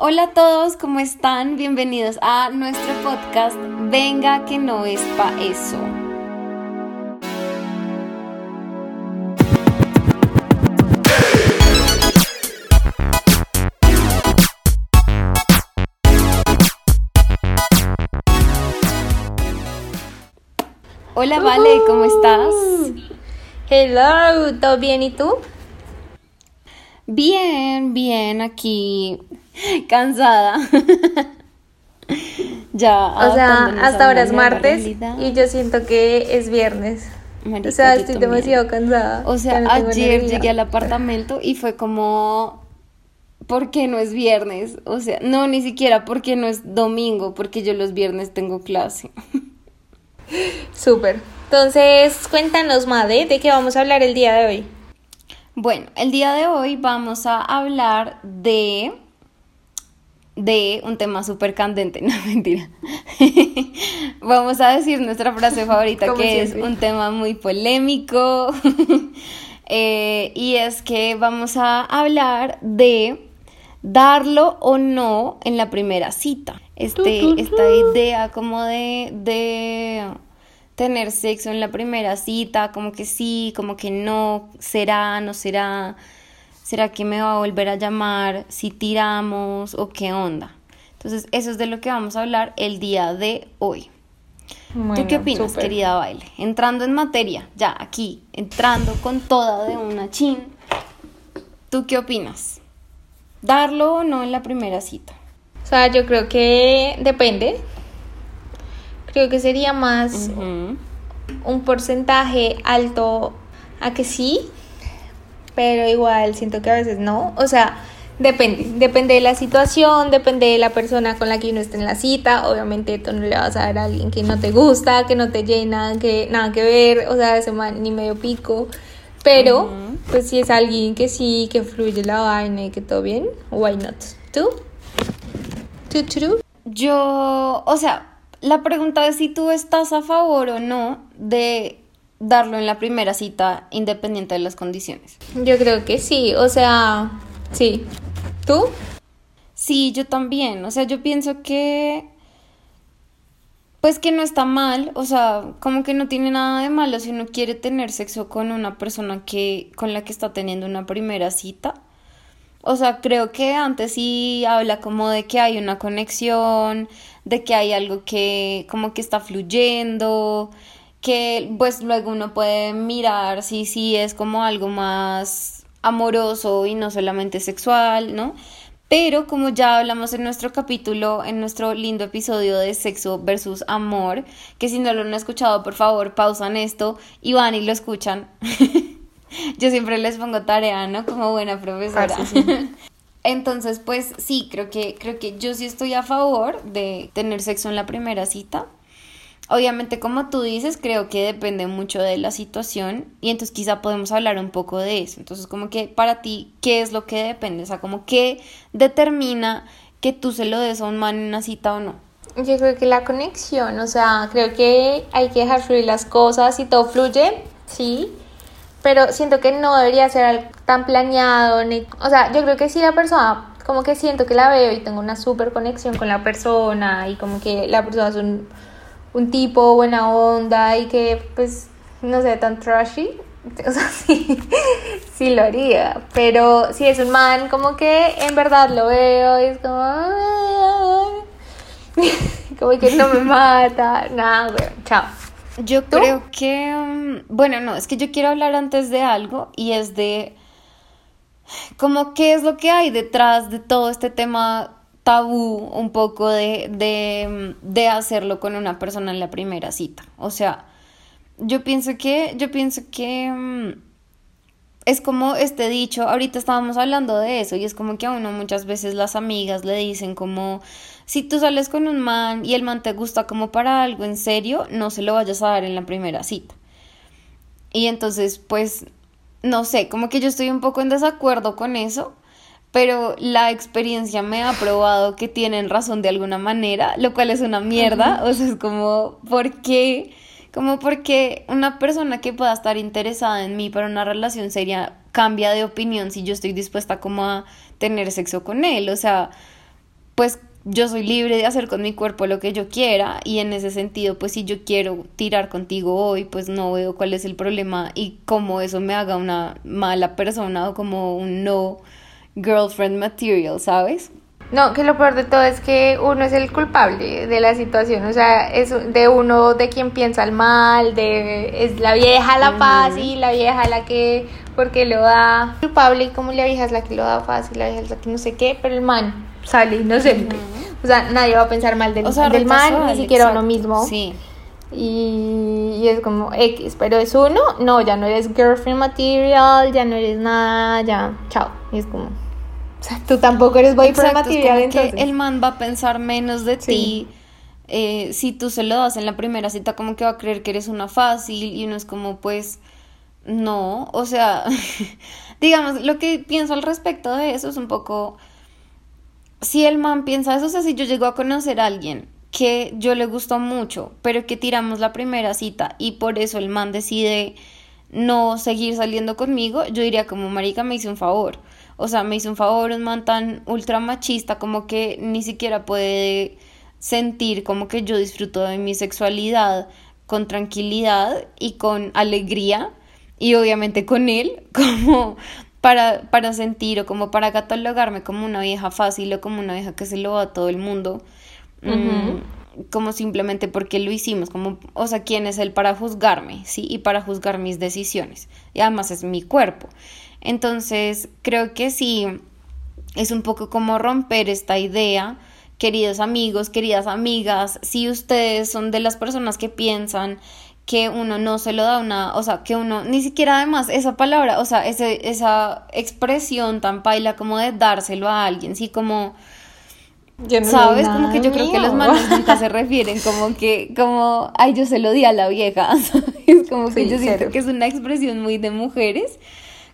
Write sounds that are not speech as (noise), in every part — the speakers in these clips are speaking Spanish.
Hola a todos, ¿cómo están? Bienvenidos a nuestro podcast Venga que no es pa' eso. Hola Vale, ¿cómo estás? Hello, ¿todo bien y tú? Bien, bien, aquí cansada. (laughs) ya. O sea, hasta ahora es martes y yo siento que es viernes. o sea, estoy demasiado cansada. O sea, ayer llegué al apartamento y fue como, ¿por qué no es viernes? O sea, no, ni siquiera porque no es domingo, porque yo los viernes tengo clase. (laughs) Súper. Entonces, cuéntanos, Made, ¿de qué vamos a hablar el día de hoy? Bueno, el día de hoy vamos a hablar de de un tema súper candente, (laughs) no mentira. (laughs) vamos a decir nuestra frase (laughs) favorita, que es un tema muy polémico. Eh, y es que vamos a hablar de darlo o no en la primera cita. Este, esta idea como de, de tener sexo en la primera cita, como que sí, como que no, será, no será, será que me va a volver a llamar, si tiramos o qué onda. Entonces, eso es de lo que vamos a hablar el día de hoy. ¿Tú qué opinas, querida Baile? Entrando en materia, ya aquí, entrando con toda de una chin. ¿Tú qué opinas? ¿Darlo o no en la primera cita? O sea, yo creo que depende creo que sería más un porcentaje alto a que sí, pero igual siento que a veces no. O sea, depende, depende de la situación, depende de la persona con la que uno esté en la cita. Obviamente tú no le vas a dar a alguien que no te gusta, que no te llena, que nada que ver, o sea, ese man ni medio pico. Pero, pues si es alguien que sí, que fluye la vaina y que todo bien, why not? ¿Tú? ¿Tú, tú? Yo, o sea, la pregunta es si tú estás a favor o no de darlo en la primera cita independiente de las condiciones. Yo creo que sí, o sea, sí. ¿Tú? Sí, yo también. O sea, yo pienso que pues que no está mal, o sea, como que no tiene nada de malo si uno quiere tener sexo con una persona que con la que está teniendo una primera cita. O sea, creo que antes sí habla como de que hay una conexión, de que hay algo que como que está fluyendo, que pues luego uno puede mirar si sí es como algo más amoroso y no solamente sexual, ¿no? Pero como ya hablamos en nuestro capítulo, en nuestro lindo episodio de sexo versus amor, que si no lo han escuchado, por favor, pausan esto y van y lo escuchan. (laughs) Yo siempre les pongo tarea, ¿no? Como buena profesora. Ah, (laughs) Entonces, pues sí, creo que, creo que yo sí estoy a favor de tener sexo en la primera cita. Obviamente, como tú dices, creo que depende mucho de la situación y entonces quizá podemos hablar un poco de eso. Entonces, como que para ti, ¿qué es lo que depende? O sea, como qué determina que tú se lo des a un man en una cita o no. Yo creo que la conexión, o sea, creo que hay que dejar fluir las cosas y todo fluye, sí, pero siento que no debería ser tan planeado, ni, o sea, yo creo que si la persona, como que siento que la veo y tengo una súper conexión con la persona y como que la persona es un, un tipo buena onda y que pues no sé, tan trashy, (laughs) o sea, sí, sí lo haría, pero si es un man como que en verdad lo veo y es como, (laughs) como que no me mata, nada, chao. Yo creo que, mm, bueno, no, es que yo quiero hablar antes de algo y es de como qué es lo que hay detrás de todo este tema tabú un poco de, de, de hacerlo con una persona en la primera cita. O sea, yo pienso que, yo pienso que mm, es como este dicho, ahorita estábamos hablando de eso y es como que a uno muchas veces las amigas le dicen como si tú sales con un man y el man te gusta como para algo en serio, no se lo vayas a dar en la primera cita. Y entonces, pues, no sé, como que yo estoy un poco en desacuerdo con eso, pero la experiencia me ha probado que tienen razón de alguna manera, lo cual es una mierda, o sea, es como, ¿por qué? Como porque una persona que pueda estar interesada en mí para una relación seria cambia de opinión si yo estoy dispuesta como a tener sexo con él, o sea, pues yo soy libre de hacer con mi cuerpo lo que yo quiera y en ese sentido, pues si yo quiero tirar contigo hoy, pues no veo cuál es el problema y cómo eso me haga una mala persona o como un no girlfriend material, ¿sabes? No, que lo peor de todo es que uno es el culpable de la situación, o sea, es de uno de quien piensa el mal, de es la vieja la fácil, la vieja la que porque lo da culpable y como la vieja es la que lo da fácil, la vieja es la que no sé qué, pero el man sale inocente. O sea, nadie va a pensar mal del, del man, ni siquiera uno mismo. Sí. Y, y, es como X, pero es uno, no, ya no eres girlfriend material, ya no eres nada, ya, chao. Y es como, o sea, tú tampoco eres boyfriend material, entonces. el man va a pensar menos de ti. Eh, si tú se lo das en la primera cita, como que va a creer que eres una fácil y uno es como, pues, no, o sea, (laughs) digamos, lo que pienso al respecto de eso es un poco, si el man piensa eso, o sea, si yo llego a conocer a alguien que yo le gustó mucho, pero que tiramos la primera cita y por eso el man decide no seguir saliendo conmigo, yo diría como, marica, me hizo un favor o sea, me hizo un favor un man tan ultra machista como que ni siquiera puede sentir como que yo disfruto de mi sexualidad con tranquilidad y con alegría y obviamente con él (laughs) como para, para sentir o como para catalogarme como una vieja fácil o como una vieja que se lo va a todo el mundo. Mm, como simplemente porque lo hicimos, como, o sea, quién es él para juzgarme, ¿sí? Y para juzgar mis decisiones. Y además es mi cuerpo. Entonces, creo que sí, es un poco como romper esta idea. Queridos amigos, queridas amigas, si ustedes son de las personas que piensan que uno no se lo da una, o sea, que uno, ni siquiera además esa palabra, o sea, ese, esa expresión tan paila como de dárselo a alguien, sí, como, ¿sabes? Como que yo creo que los manos (laughs) nunca se refieren como que, como, ay, yo se lo di a la vieja, (laughs) es como que yo siento que es una expresión muy de mujeres,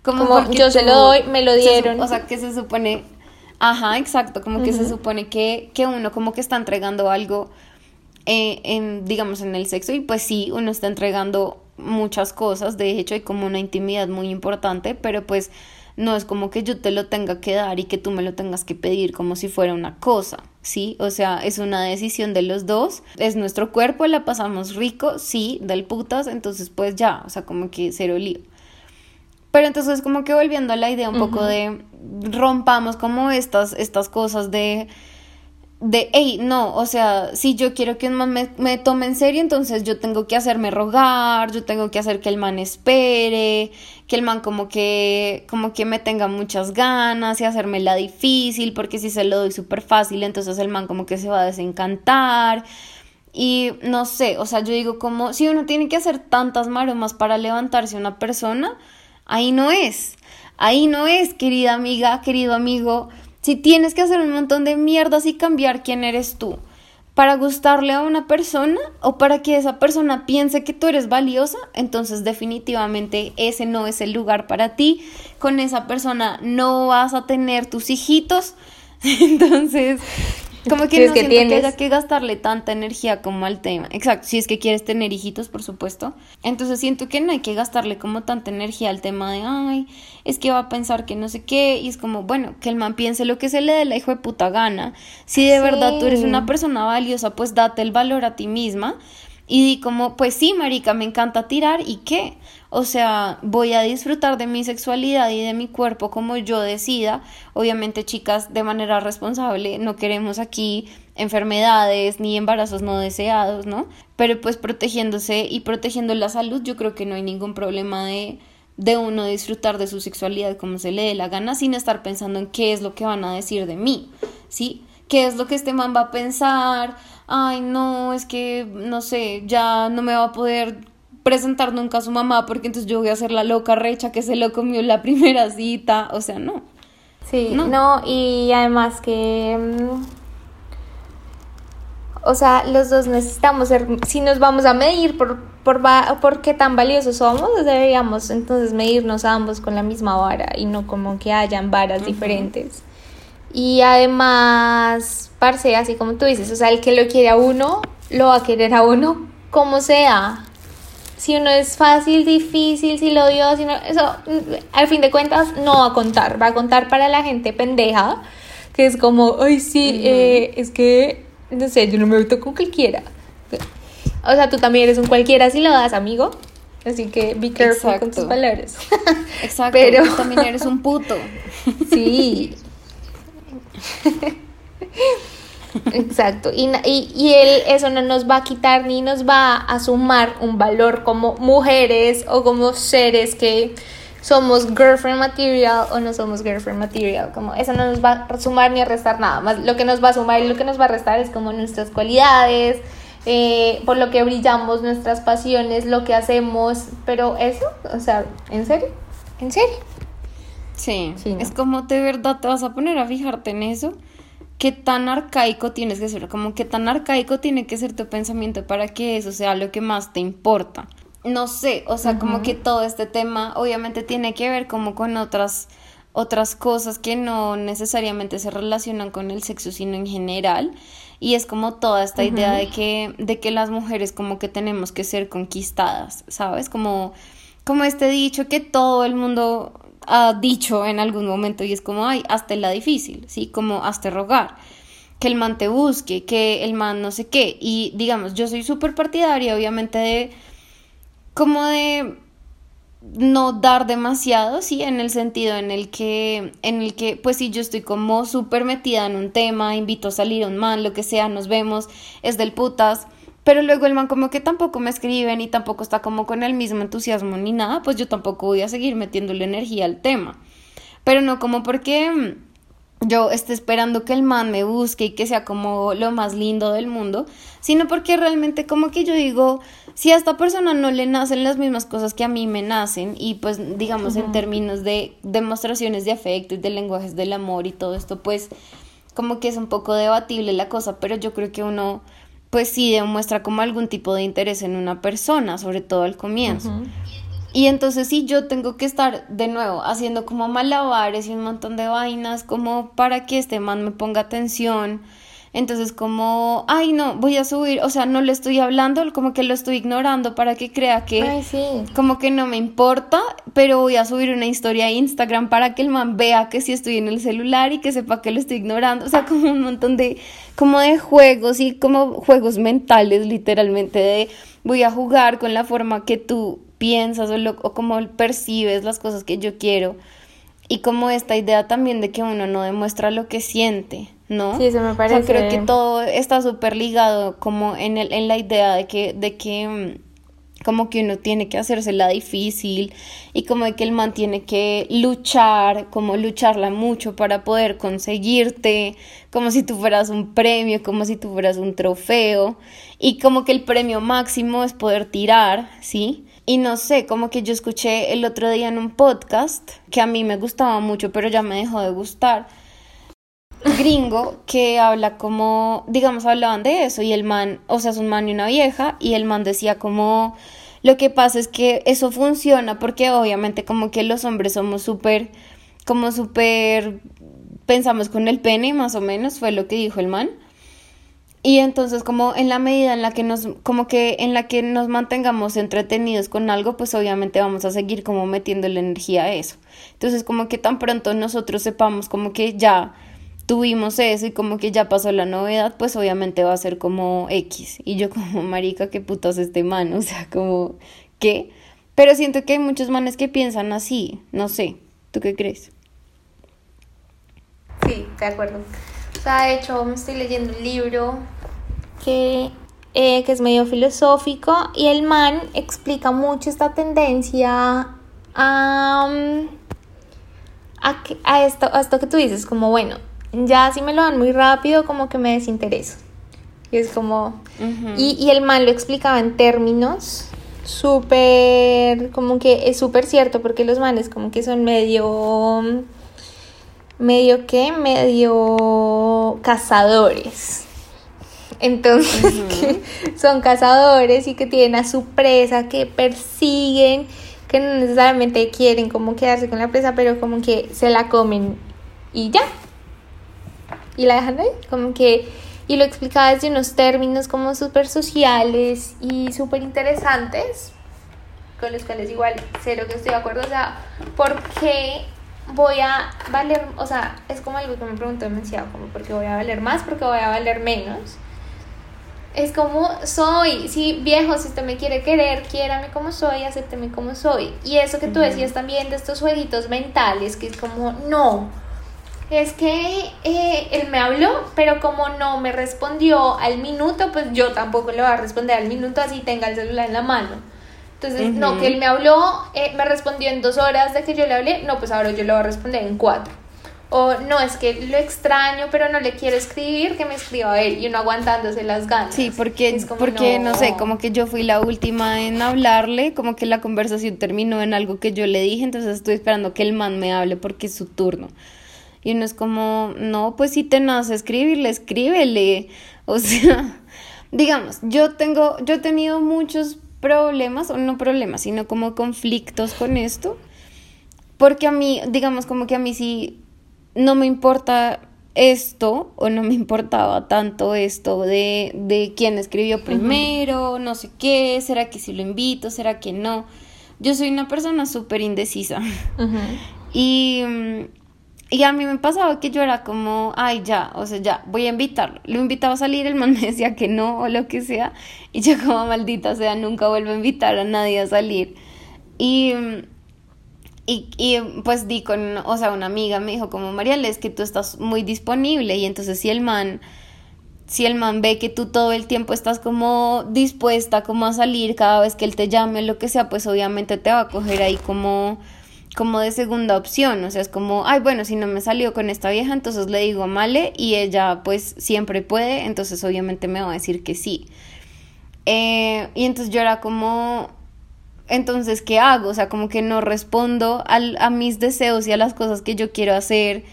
como, yo se lo doy, me lo dieron. o sea, que se supone, ajá, exacto, como que se supone que, que uno como que está entregando algo eh, en, digamos, en el sexo y pues sí, uno está entregando muchas cosas, de hecho hay como una intimidad muy importante, pero pues no es como que yo te lo tenga que dar y que tú me lo tengas que pedir como si fuera una cosa, ¿sí? O sea, es una decisión de los dos, es nuestro cuerpo, la pasamos rico, sí, del putas, entonces pues ya, o sea, como que cero lío. Pero entonces como que volviendo a la idea un poco de rompamos como estas, estas cosas de, de, hey, no, o sea, si yo quiero que un man me, me, tome en serio, entonces yo tengo que hacerme rogar, yo tengo que hacer que el man espere, que el man como que, como que me tenga muchas ganas y hacerme la difícil, porque si se lo doy súper fácil, entonces el man como que se va a desencantar. Y no sé, o sea, yo digo como, si uno tiene que hacer tantas maromas para levantarse una persona, Ahí no es. Ahí no es, querida amiga, querido amigo. Si tienes que hacer un montón de mierdas y cambiar quién eres tú para gustarle a una persona o para que esa persona piense que tú eres valiosa, entonces definitivamente ese no es el lugar para ti. Con esa persona no vas a tener tus hijitos. (laughs) Entonces, como que no que siento que haya que gastarle tanta energía como al tema. Exacto, si es que quieres tener hijitos, por supuesto. Entonces siento que no hay que gastarle como tanta energía al tema de, ay, es que va a pensar que no sé qué. Y es como, bueno, que el man piense lo que se le dé la hijo de puta gana. Si de verdad tú eres una persona valiosa, pues date el valor a ti misma. Y di como, pues sí, marica, me encanta tirar y qué. O sea, voy a disfrutar de mi sexualidad y de mi cuerpo como yo decida. Obviamente, chicas, de manera responsable, no queremos aquí enfermedades ni embarazos no deseados, ¿no? Pero pues protegiéndose y protegiendo la salud, yo creo que no hay ningún problema de de uno disfrutar de su sexualidad como se le dé la gana sin estar pensando en qué es lo que van a decir de mí, ¿sí? ¿Qué es lo que este man va a pensar? Ay, no, es que, no sé, ya no me va a poder presentar nunca a su mamá porque entonces yo voy a ser la loca recha que se lo comió la primera cita, o sea, no. Sí, no, y además que... Mm, o sea, los dos necesitamos ser, si nos vamos a medir por, por, por qué tan valiosos somos, deberíamos entonces medirnos a ambos con la misma vara y no como que hayan varas diferentes. Y además, parce, así como tú dices, o sea, el que lo quiere a uno, lo va a querer a uno como sea si uno es fácil, difícil, si lo dio, si no, eso al fin de cuentas no va a contar, va a contar para la gente pendeja que es como, ay, sí, eh, es que, no sé, yo no me meto con cualquiera. O sea, tú también eres un cualquiera si lo das, amigo. Así que be careful con tus palabras. Exacto. (laughs) Pero tú también eres un puto. Sí. (laughs) Exacto. Y, y, y él, eso no nos va a quitar ni nos va a sumar un valor como mujeres o como seres que somos girlfriend material o no somos girlfriend material. Como eso no nos va a sumar ni a restar nada. Más lo que nos va a sumar y lo que nos va a restar es como nuestras cualidades, eh, por lo que brillamos, nuestras pasiones, lo que hacemos. Pero eso, o sea, ¿en serio? ¿En serio? Sí, es como de verdad te vas a poner a fijarte en eso. ¿Qué tan arcaico tienes que ser? Como qué tan arcaico tiene que ser tu pensamiento para que eso sea lo que más te importa no sé, o sea, como que todo este tema obviamente tiene que ver como con otras otras cosas que no necesariamente se relacionan con el sexo, sino en general. Y es como toda esta idea de que, de que las mujeres como que tenemos que ser conquistadas, ¿sabes? Como, como este dicho que todo el mundo ha dicho en algún momento y es como, ay, hazte la difícil, ¿sí? Como hazte rogar, que el man te busque, que el man no sé qué. Y digamos, yo soy súper partidaria obviamente de como de no dar demasiado, sí, en el sentido en el que, en el que, pues si yo estoy como súper metida en un tema, invito a salir a un man, lo que sea, nos vemos, es del putas, pero luego el man como que tampoco me escribe ni tampoco está como con el mismo entusiasmo ni nada, pues yo tampoco voy a seguir metiéndole energía al tema. Pero no como porque yo esté esperando que el man me busque y que sea como lo más lindo del mundo, sino porque realmente como que yo digo, si a esta persona no le nacen las mismas cosas que a mí me nacen y pues digamos en términos de demostraciones de afecto y de lenguajes del amor y todo esto, pues como que es un poco debatible la cosa, pero yo creo que uno pues sí demuestra como algún tipo de interés en una persona, sobre todo al comienzo. Y entonces sí, yo tengo que estar de nuevo haciendo como malabares y un montón de vainas como para que este man me ponga atención. Entonces como, ay no, voy a subir, o sea, no le estoy hablando, como que lo estoy ignorando para que crea que como que no me importa, pero voy a subir una historia a Instagram para que el man vea que sí estoy en el celular y que sepa que lo estoy ignorando, o sea, como un montón de como de juegos y como juegos mentales literalmente de voy a jugar con la forma que tú piensas o, lo, cómo percibes las cosas que yo quiero. Y como esta idea también de que uno no demuestra lo que siente, ¿no? Sí, eso me parece. O creo que todo está súper ligado como en, el, en la idea de que, de que mm, como que uno tiene que hacérsela difícil y como de que el man tiene que luchar, como lucharla mucho para poder conseguirte, como si tú fueras un premio, como si tú fueras un trofeo y como que el premio máximo es poder tirar, ¿sí? Y no sé, como que yo escuché el otro día en un podcast que a mí me gustaba mucho, pero ya me dejó de gustar. Gringo que habla como, digamos, hablaban de eso y el man, o sea, es un man y una vieja, y el man decía como, lo que pasa es que eso funciona porque obviamente como que los hombres somos súper, como súper, pensamos con el pene, más o menos, fue lo que dijo el man. Y entonces como en la medida en la que nos, como que en la que nos mantengamos entretenidos con algo, pues obviamente vamos a seguir como metiendo la energía a eso. Entonces como que tan pronto nosotros sepamos como que ya tuvimos eso y como que ya pasó la novedad, pues obviamente va a ser como X. Y yo como, (laughs) marica, qué putas este man, (laughs) o sea, como, ¿qué? Pero siento que hay muchos manes que piensan así, no sé, ¿tú qué crees? Sí, de acuerdo. O sea, de hecho, me estoy leyendo un libro que, eh, que es medio filosófico y el man explica mucho esta tendencia a, a, esto, a esto que tú dices, como bueno, ya si me lo dan muy rápido, como que me desintereso. Y es como... y, y el man lo explicaba en términos súper, como que es súper cierto, porque los manes como que son medio, medio que, medio cazadores. Entonces, que son cazadores y que tienen a su presa, que persiguen, que no necesariamente quieren como quedarse con la presa, pero como que se la comen y ya. Y la dejan ahí, como que, y lo explicaba desde unos términos como súper sociales y súper interesantes, con los cuales igual cero que estoy de acuerdo, o sea, ¿por qué voy a valer, o sea, es como algo que me preguntó demasiado, como porque voy a valer más, porque voy a valer menos. Es como soy, sí, viejo, si usted me quiere querer, quiérame como soy, acépteme como soy. Y eso que tú decías también de estos jueguitos mentales, que es como, no, es que eh, él me habló, pero como no me respondió al minuto, pues yo tampoco le voy a responder al minuto así tenga el celular en la mano. Entonces, no, que él me habló, eh, me respondió en dos horas de que yo le hablé, no, pues ahora yo le voy a responder en cuatro. O no, es que lo extraño, pero no le quiero escribir, que me escriba a él y uno aguantándose las ganas. Sí, porque, porque no. sé, como que yo fui la última en hablarle, como que la conversación terminó en algo que yo le dije, entonces estoy esperando que el man me hable porque es su turno. Y uno es como, no, pues si te nace escribirle, escríbele. O sea, (laughs) digamos, yo tengo, yo he tenido muchos problemas, o no problemas, sino como conflictos con esto, porque a mí, digamos, como que a mí sí no me importa esto o no me (laughs) importaba tanto esto de, de quién escribió primero, no sé qué, será que si lo invito, será que no. Yo soy una persona súper indecisa. (laughs) Y y a mí me pasaba que yo era como, ay, ya, o sea, ya, voy a invitarlo. Lo invitaba a salir, el man me decía que no o lo que sea. Y yo como, maldita sea, nunca vuelvo a invitar a nadie a salir. Y, y, y pues di con, o sea, una amiga me dijo como, Mariale, es que tú estás muy disponible. Y entonces si el man, si el man ve que tú todo el tiempo estás como dispuesta como a salir cada vez que él te llame lo que sea, pues obviamente te va a coger ahí como como de segunda opción, o sea, es como, ay, bueno, si no me salió con esta vieja, entonces le digo Male y ella pues siempre puede, entonces obviamente me va a decir que sí. Eh, y entonces yo era como, entonces, ¿qué hago? O sea, como que no respondo al, a mis deseos y a las cosas que yo quiero hacer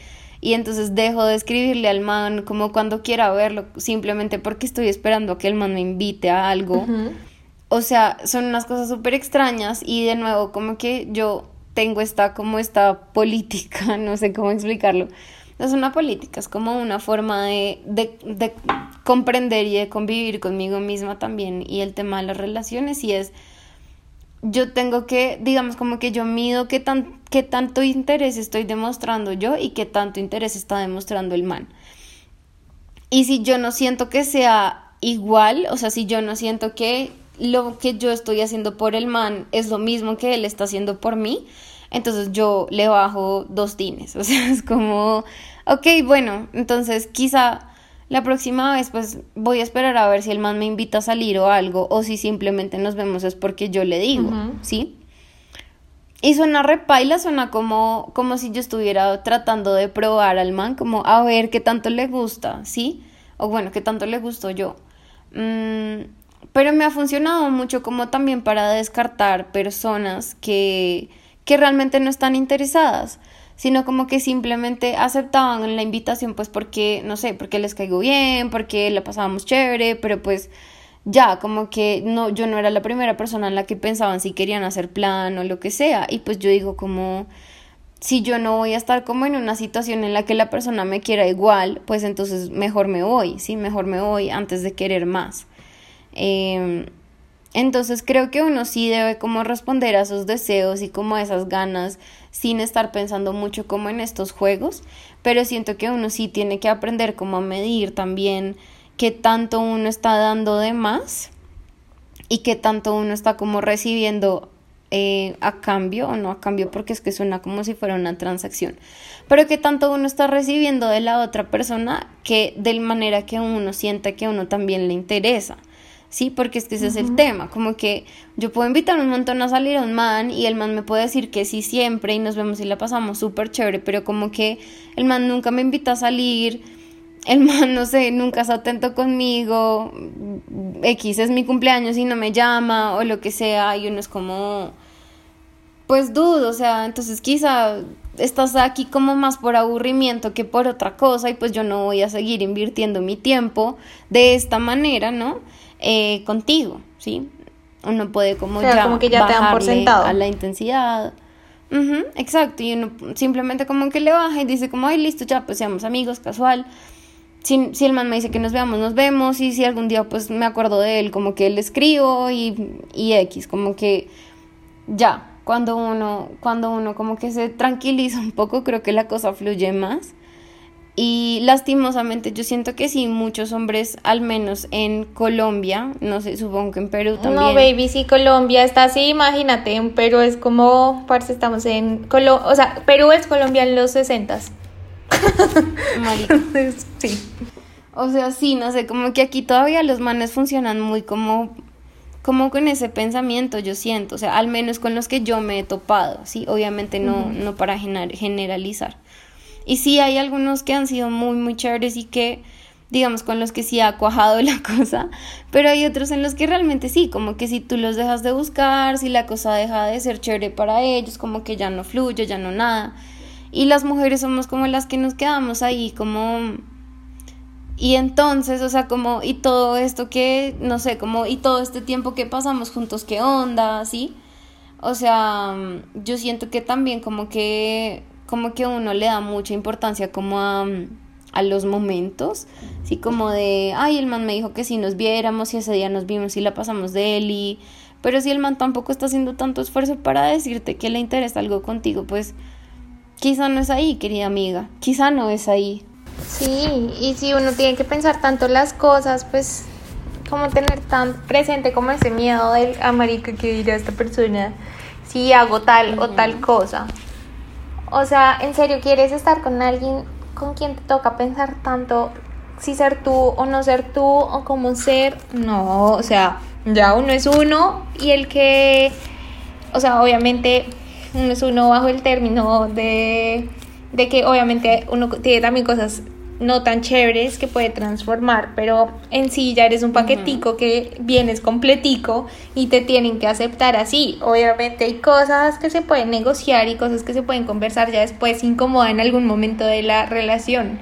y entonces dejo de escribirle al man como cuando quiera verlo, simplemente porque estoy esperando a que el man me invite a algo. O sea, son unas cosas súper extrañas y de nuevo como que yo tengo esta como esta política, (laughs) no sé cómo explicarlo. No es una política, es como una forma de, de, comprender y de convivir conmigo misma también y el tema de las relaciones y es, yo tengo que, digamos como que yo mido qué, tan, qué tanto interés estoy demostrando yo y qué tanto interés está demostrando el man. Y si yo no siento que sea igual, o sea, si yo no siento que lo que yo estoy haciendo por el man es lo mismo que él está haciendo por mí, entonces yo le bajo dos tines. (laughs) O sea, es como, ok, bueno, entonces quizá la próxima vez pues voy a esperar a ver si el man me invita a salir o algo, o si simplemente nos vemos es porque yo le digo, ¿sí? Y suena repaila, suena como, como si yo estuviera tratando de probar al man, como a ver qué tanto le gusta, ¿sí? O bueno, qué tanto le gustó yo. Mm, pero me ha funcionado mucho como también para descartar personas que, que realmente no están interesadas, sino como que simplemente aceptaban la invitación pues porque, no sé, porque les caigo bien, porque la pasábamos chévere, pero pues ya, como que no, yo no era la primera persona en la que pensaban si querían hacer plan o lo que sea, y pues yo digo como si yo no voy a estar como en una situación en la que la persona me quiera igual, pues entonces mejor me voy, sí, mejor me voy antes de querer más. Em, entonces creo que uno sí debe como responder a esos deseos y como a esas ganas sin estar pensando mucho como en estos juegos, pero siento que uno sí tiene que aprender como a medir también qué tanto uno está dando de más y qué tanto uno está como recibiendo eh, a cambio o no a cambio porque es que suena como si fuera una transacción, pero qué tanto uno está recibiendo de la otra persona que de manera que uno sienta que uno también le interesa. ¿Sí? Porque es que ese es el tema, como que yo puedo invitar un montón a salir a un man y el man me puede decir que sí siempre y nos vemos y la pasamos súper chévere, pero como que el man nunca me invita a salir, el (laughs) man, no sé, nunca está atento conmigo, X es mi cumpleaños y no me llama o lo que sea y uno es como, pues dudo, o sea, entonces quizá estás aquí como más por aburrimiento que por otra cosa y pues yo no voy a seguir invirtiendo mi tiempo de esta manera, ¿no? Eh, contigo, ¿sí? Uno puede como ya, como que ya te dan por sentado. a la intensidad. exacto, y uno simplemente como que le baja y dice como, ay, listo, ya, pues seamos amigos, casual. Si, si, el man me dice que nos veamos, nos vemos, y si algún día pues me acuerdo de él, como que le escribo y, y X, como que ya, cuando uno, cuando uno como que se tranquiliza un poco, creo que la cosa fluye más. Y lastimosamente yo siento que sí, muchos hombres, al menos en Colombia, no sé, supongo que en Perú también. No, baby, si Colombia está así, imagínate, en Perú es como, parce, estamos en, Colo o sea, Perú es Colombia en los 60 (laughs) sí. O sea, sí, no sé, como que aquí todavía los manes funcionan muy como como con ese pensamiento yo siento, o sea, al menos con los que yo me he topado, sí, obviamente no, no para generalizar. Y sí hay algunos que han sido muy, muy chéveres y que, digamos, con los que sí ha cuajado (laughs) la cosa, pero hay otros en los que realmente sí, como que si tú los dejas de buscar, si la cosa deja de ser chévere para ellos, como que ya no fluye, ya no nada. Y las mujeres somos como las que nos quedamos ahí, como... Y entonces, o sea, como, y todo esto que, no sé, como, y todo este tiempo que pasamos juntos, ¿qué onda? ¿Sí? O sea, yo siento que también como que, como que uno le da mucha importancia como a, a los momentos, sí, como de, ay, el man me dijo que si nos viéramos y ese día nos vimos y la pasamos de él y... Pero si el man tampoco está haciendo tanto esfuerzo para decirte que le interesa algo contigo, pues quizá no es ahí, querida amiga, quizá no es ahí. Sí, y si uno tiene que pensar tanto las cosas, pues como tener tan presente como ese miedo del amarica que dirá esta persona si hago tal o tal cosa. O sea, ¿en serio quieres estar con alguien con quien te toca pensar tanto si ser tú o no ser tú o cómo ser? No, o sea, ya uno es uno y el que, o sea, obviamente uno es uno bajo el término de, de que obviamente uno tiene también cosas no tan chéveres que puede transformar, pero en sí ya eres un paquetico que vienes completico y te tienen que aceptar así. Obviamente hay cosas que se pueden negociar y cosas que se pueden conversar ya después incomoda en algún momento de la relación.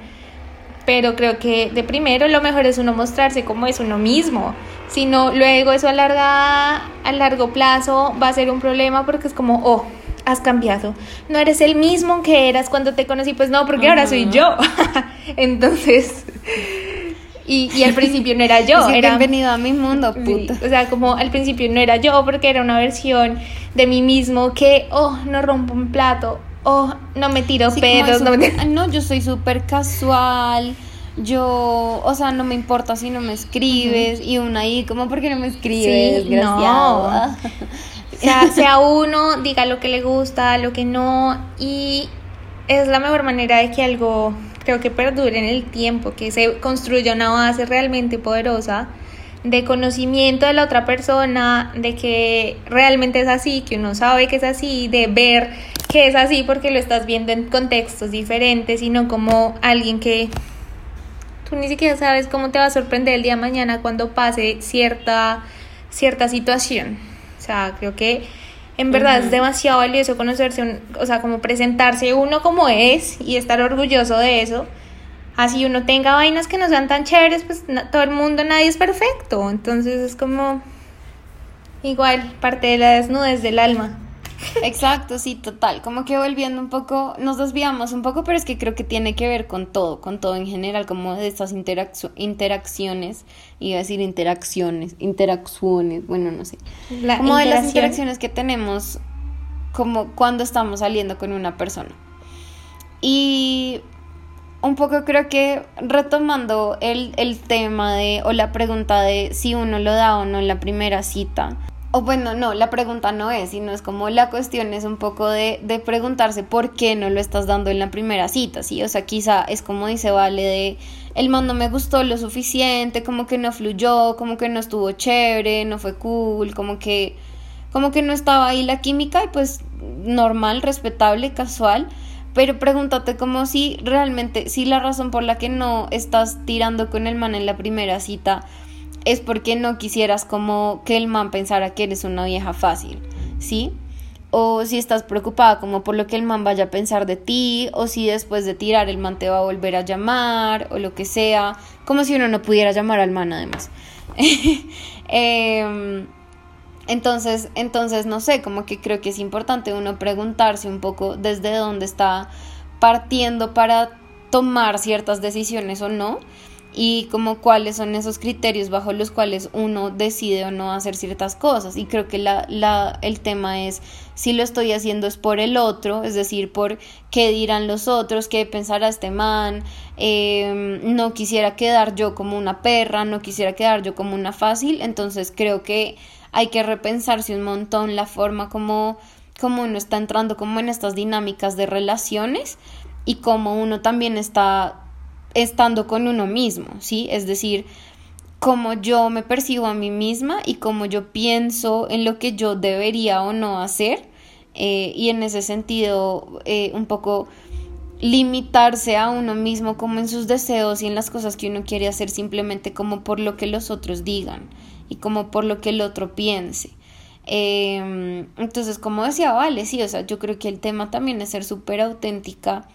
Pero creo que de primero lo mejor es uno mostrarse como es uno mismo. Si no, luego eso a, larga, a largo plazo va a ser un problema porque es como, oh, has cambiado. No eres el mismo que eras cuando te conocí, pues no, porque ahora soy yo. (laughs) Entonces, y, y, al principio no era (laughs) yo. era bienvenido a mi mundo, puto. o sea, como al principio no era yo porque era una versión de mí mismo que, oh, no rompo un plato, oh, no me tiro pedos. No, no, yo soy súper casual yo, o sea, no me importa si no me escribes y una ahí, como, ¿por qué no me escribes? Sí, No. (laughs) sea, (laughs) sea uno, diga lo que le gusta, lo que no, y es la mejor manera de que algo creo que perdure en el tiempo, que se construya una base realmente poderosa de conocimiento de la otra persona, de que realmente es así, que uno sabe que es así, de ver que es así porque lo estás viendo en contextos diferentes y no como alguien que tú ni siquiera sabes cómo te va a sorprender el día de mañana cuando pase cierta, cierta situación. O sea, creo que en verdad es demasiado valioso conocerse, o sea, como presentarse uno como es y estar orgulloso de eso. Así uno tenga vainas que no sean tan chéveres, pues todo el mundo, nadie es perfecto. Entonces es como igual parte de la desnudez del alma. Exacto, sí, total. Como que volviendo un poco, nos desviamos un poco, pero es que creo que tiene que ver con todo, con todo en general, como de estas interacciones, iba a decir interacciones, interacciones, bueno, no sé. como de las interacciones que tenemos como cuando estamos saliendo con una persona. Y un poco creo que retomando el, el tema de, o la pregunta de si uno lo da o no en la primera cita, o bueno, no, la pregunta no es, sino es como la cuestión es un poco de, de, preguntarse por qué no lo estás dando en la primera cita, ¿sí? O sea, quizá es como dice Vale de, el man no me gustó lo suficiente, como que no fluyó, como que no estuvo chévere, no fue cool, como que, como que no estaba ahí la química y pues normal, respetable, casual, pero pregúntate como si realmente, si la razón por la que no estás tirando con el man en la primera cita, es porque no quisieras como que el man pensara que eres una vieja fácil, ¿sí? O si estás preocupada como por lo que el man vaya a pensar de ti, o si después de tirar el man te va a volver a llamar, o lo que sea, como si uno no pudiera llamar al man además. (laughs) Em, entonces, entonces, no sé, como que creo que es importante uno preguntarse un poco desde dónde está partiendo para tomar ciertas decisiones o no y como cuáles son esos criterios bajo los cuales uno decide o no hacer ciertas cosas. Y creo que la, la, el tema es si lo estoy haciendo es por el otro, es decir, por qué dirán los otros, qué pensará este man, em, no quisiera quedar yo como una perra, no quisiera quedar yo como una fácil, entonces creo que hay que repensarse un montón la forma como, como uno está entrando como en estas dinámicas de relaciones y como uno también está estando con uno mismo, ¿sí? Es decir, cómo yo me percibo a mí misma y cómo yo pienso en lo que yo debería o no hacer eh, y en ese sentido eh, un poco limitarse a uno mismo como en sus deseos y en las cosas que uno quiere hacer simplemente como por lo que los otros digan y como por lo que el otro piense. Em, entonces, como decía, vale, sí, o sea, yo creo que el tema también es ser súper auténtica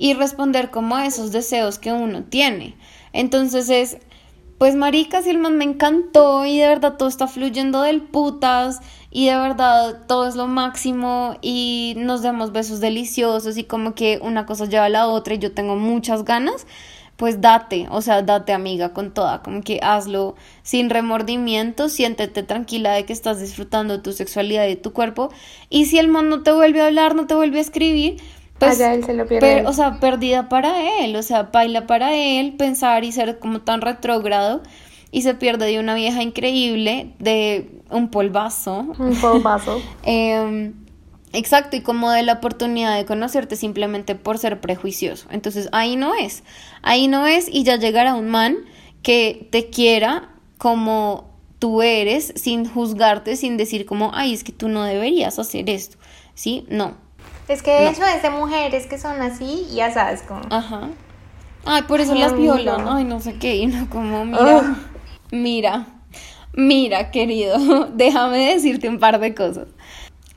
y responder como a esos deseos que uno tiene. Entonces es, pues marica, si el man me encantó y de verdad todo está fluyendo del putas y de verdad todo es lo máximo y nos damos besos deliciosos y como que una cosa lleva a la otra y yo tengo muchas ganas, pues date, o sea, date amiga con toda, como que hazlo sin remordimiento, siéntete tranquila de que estás disfrutando de tu sexualidad y de tu cuerpo y si el man no te vuelve a hablar, no te vuelve a escribir, pues, él se lo pierde. o sea, perdida para él, o sea, baila para él, pensar y ser como tan retrógrado y se pierde de una vieja increíble, de un polvazo. Un polvazo. (laughs) Em, exacto, y como de la oportunidad de conocerte simplemente por ser prejuicioso. Entonces ahí no es, ahí no es y ya llegará un man que te quiera como tú eres, sin juzgarte, sin decir como, ay, es que tú no deberías hacer esto, ¿sí? No, es que de hecho es de mujeres que son así, ya sabes cómo. Ajá. Ay, por eso las violan. Ay, no sé qué. Y no como, mira, mira, mira, querido, (laughs) déjame decirte un par de cosas.